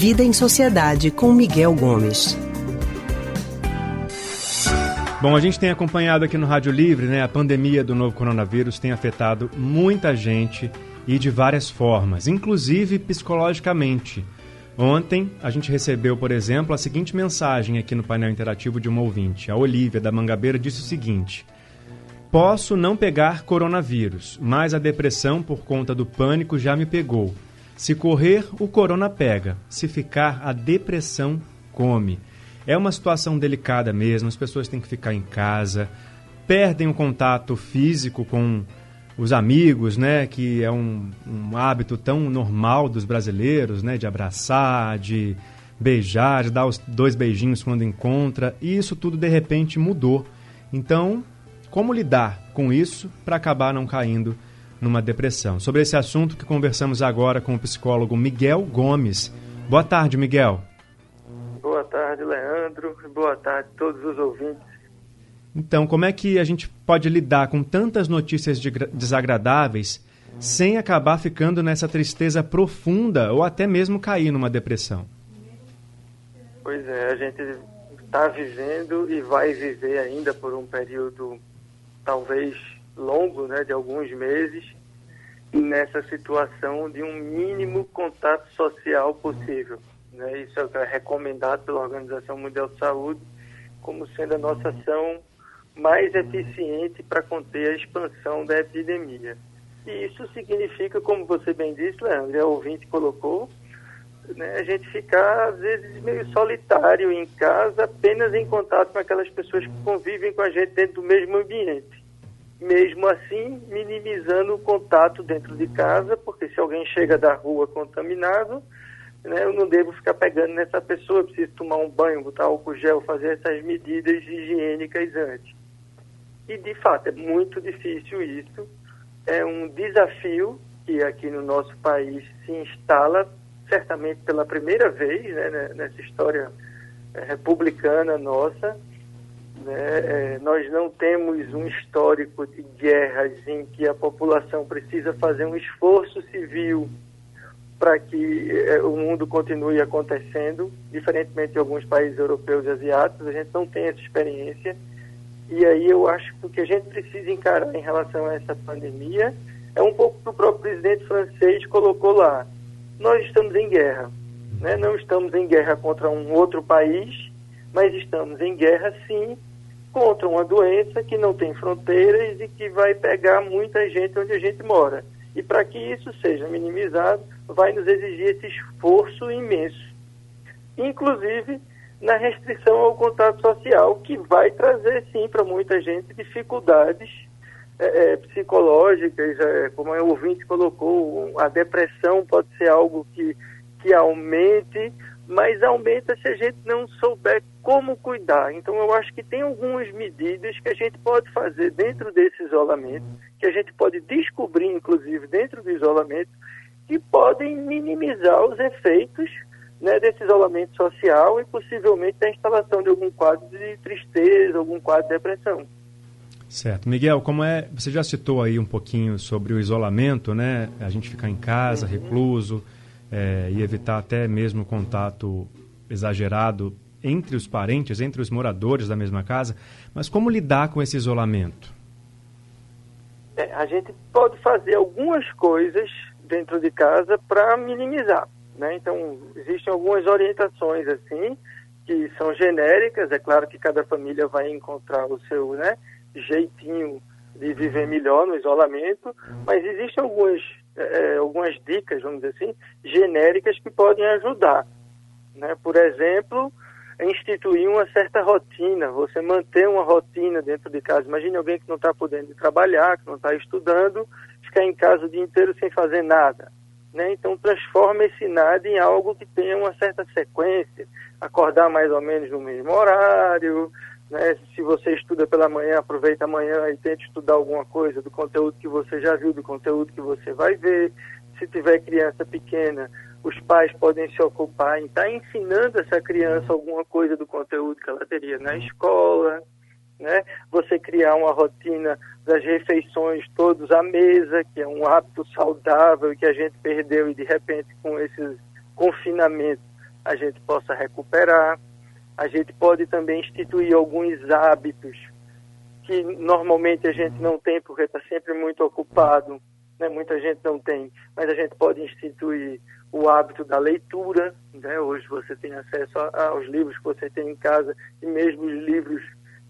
Vida em Sociedade com Miguel Gomes. Bom, a gente tem acompanhado aqui no Rádio Livre, né? A pandemia do novo coronavírus tem afetado muita gente e de várias formas, inclusive psicologicamente. Ontem a gente recebeu, por exemplo, a seguinte mensagem aqui no painel interativo de uma ouvinte. A Olivia da Mangabeira disse o seguinte: Posso não pegar coronavírus, mas a depressão por conta do pânico já me pegou. Se correr, o corona pega. Se ficar, a depressão come. É uma situação delicada mesmo, as pessoas têm que ficar em casa, perdem o contato físico com os amigos, né, que é um, um hábito tão normal dos brasileiros, né, de abraçar, de beijar, de dar os dois beijinhos quando encontra, e isso tudo de repente mudou. Então, como lidar com isso para acabar não caindo numa depressão? Sobre esse assunto que conversamos agora com o psicólogo Miguel Gomes. Boa tarde, Miguel. Boa tarde, Leandro. Boa tarde a todos os ouvintes. Então, como é que a gente pode lidar com tantas notícias de desagradáveis sem acabar ficando nessa tristeza profunda ou até mesmo cair numa depressão? Pois é, a gente está vivendo e vai viver ainda por um período talvez longo, né, de alguns meses, nessa situação de um mínimo contato social possível. Né? Isso é recomendado pela Organização Mundial de Saúde como sendo a nossa ação mais eficiente para conter a expansão da epidemia. E isso significa, como você bem disse, Leandro, a ouvinte colocou, né, a gente ficar, às vezes, meio solitário em casa, apenas em contato com aquelas pessoas que convivem com a gente dentro do mesmo ambiente. Mesmo assim, minimizando o contato dentro de casa, porque se alguém chega da rua contaminado, né, eu não devo ficar pegando nessa pessoa, preciso tomar um banho, botar álcool gel, fazer essas medidas higiênicas antes. E, de fato, é muito difícil isso. É um desafio que aqui no nosso país se instala, certamente pela primeira vez né, nessa história é, republicana nossa. Né? É, nós não temos um histórico de guerras em que a população precisa fazer um esforço civil para que é, o mundo continue acontecendo, diferentemente de alguns países europeus e asiáticos, a gente não tem essa experiência. E aí eu acho que o que a gente precisa encarar em relação a essa pandemia é um pouco que o próprio presidente francês colocou lá. Nós estamos em guerra. Né? Não estamos em guerra contra um outro país, mas estamos em guerra, sim, contra uma doença que não tem fronteiras e que vai pegar muita gente onde a gente mora. E para que isso seja minimizado, vai nos exigir esse esforço imenso, inclusive na restrição ao contato social, que vai trazer, sim, para muita gente dificuldades é, psicológicas, é, como o ouvinte colocou, a depressão pode ser algo que, que aumente, mas aumenta se a gente não souber como cuidar. Então, eu acho que tem algumas medidas que a gente pode fazer dentro desse isolamento, que a gente pode descobrir, inclusive, dentro do isolamento, que podem minimizar os efeitos né, desse isolamento social e possivelmente da instalação de algum quadro de tristeza, algum quadro de depressão. Certo. Miguel, como é, você já citou aí um pouquinho sobre o isolamento, né? A gente ficar em casa, uhum. recluso, é, e evitar até mesmo contato exagerado entre os parentes, entre os moradores da mesma casa. Mas como lidar com esse isolamento? É, a gente pode fazer algumas coisas dentro de casa para minimizar. Né? Então, existem algumas orientações assim, que são genéricas, é claro que cada família vai encontrar o seu né, jeitinho de viver melhor no isolamento, mas existem algumas, é, algumas dicas, vamos dizer assim, genéricas que podem ajudar. Né? Por exemplo, instituir uma certa rotina, você manter uma rotina dentro de casa. Imagine alguém que não está podendo trabalhar, que não está estudando, ficar em casa o dia inteiro sem fazer nada. Né? Então, transforma esse nada em algo que tenha uma certa sequência. Acordar mais ou menos no mesmo horário. Né? Se você estuda pela manhã, aproveita amanhã e tente estudar alguma coisa do conteúdo que você já viu, do conteúdo que você vai ver. Se tiver criança pequena, os pais podem se ocupar em estar tá ensinando essa criança alguma coisa do conteúdo que ela teria na escola né? Você criar uma rotina das refeições todos à mesa, que é um hábito saudável que a gente perdeu e de repente com esse confinamento a gente possa recuperar. A gente pode também instituir alguns hábitos que normalmente a gente não tem porque está sempre muito ocupado, né? muita gente não tem, mas a gente pode instituir o hábito da leitura. Né? Hoje você tem acesso aos livros que você tem em casa e mesmo os livros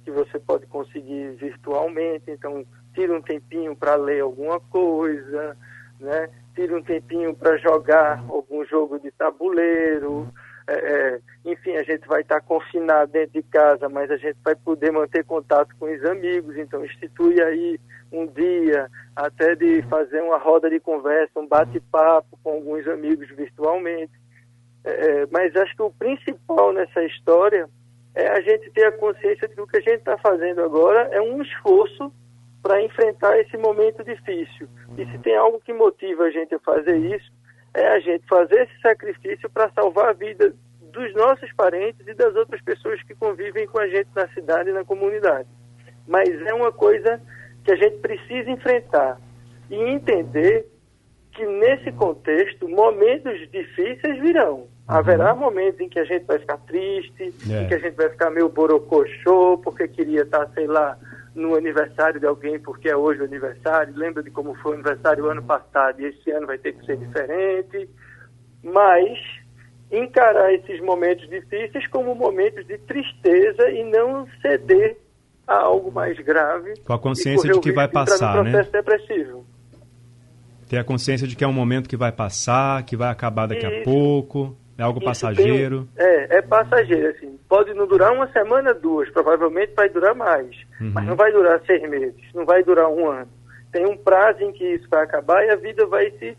que você pode conseguir virtualmente. Então, tira um tempinho para ler alguma coisa, né? tira um tempinho para jogar algum jogo de tabuleiro. É, é, enfim, a gente vai estar confinado dentro de casa, mas a gente vai poder manter contato com os amigos. Então, institui aí um dia, até de fazer uma roda de conversa, um bate-papo com alguns amigos virtualmente. É, é mas acho que o principal nessa história é a gente ter a consciência de que o que a gente está fazendo agora é um esforço para enfrentar esse momento difícil. E se tem algo que motiva a gente a fazer isso, é a gente fazer esse sacrifício para salvar a vida dos nossos parentes e das outras pessoas que convivem com a gente na cidade e na comunidade. Mas é uma coisa que a gente precisa enfrentar e entender que nesse contexto momentos difíceis virão. Uhum. Haverá momentos em que a gente vai ficar triste, é. em que a gente vai ficar meio borocochô, porque queria estar, sei lá, no aniversário de alguém porque é hoje o aniversário, lembra de como foi o aniversário ano passado e esse ano vai ter que ser diferente, mas encarar esses momentos difíceis como momentos de tristeza e não ceder a algo mais grave. Com a consciência de que vai passar, um processo né? depressivo. Ter a consciência de que é um momento que vai passar, que vai acabar daqui Isso. a pouco. É algo passageiro? Tem, é, é passageiro, assim. Pode não durar uma semana, duas, provavelmente vai durar mais. Uhum. Mas não vai durar seis meses, não vai durar um ano. Tem um prazo em que isso vai acabar e a vida vai se,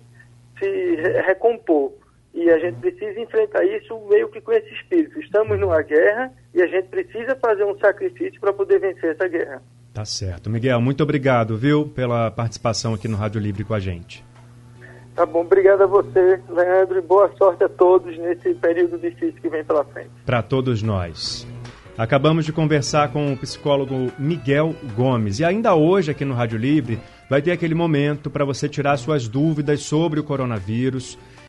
se recompor. E a gente precisa enfrentar isso meio que com esse espírito. Estamos numa guerra e a gente precisa fazer um sacrifício para poder vencer essa guerra. Tá certo. Miguel, muito obrigado, viu, pela participação aqui no Rádio Livre com a gente. Tá bom, obrigado a você, Leandro, e boa sorte a todos nesse período difícil que vem pela frente. Para todos nós. Acabamos de conversar com o psicólogo Miguel Gomes. E ainda hoje, aqui no Rádio Livre, vai ter aquele momento para você tirar suas dúvidas sobre o coronavírus.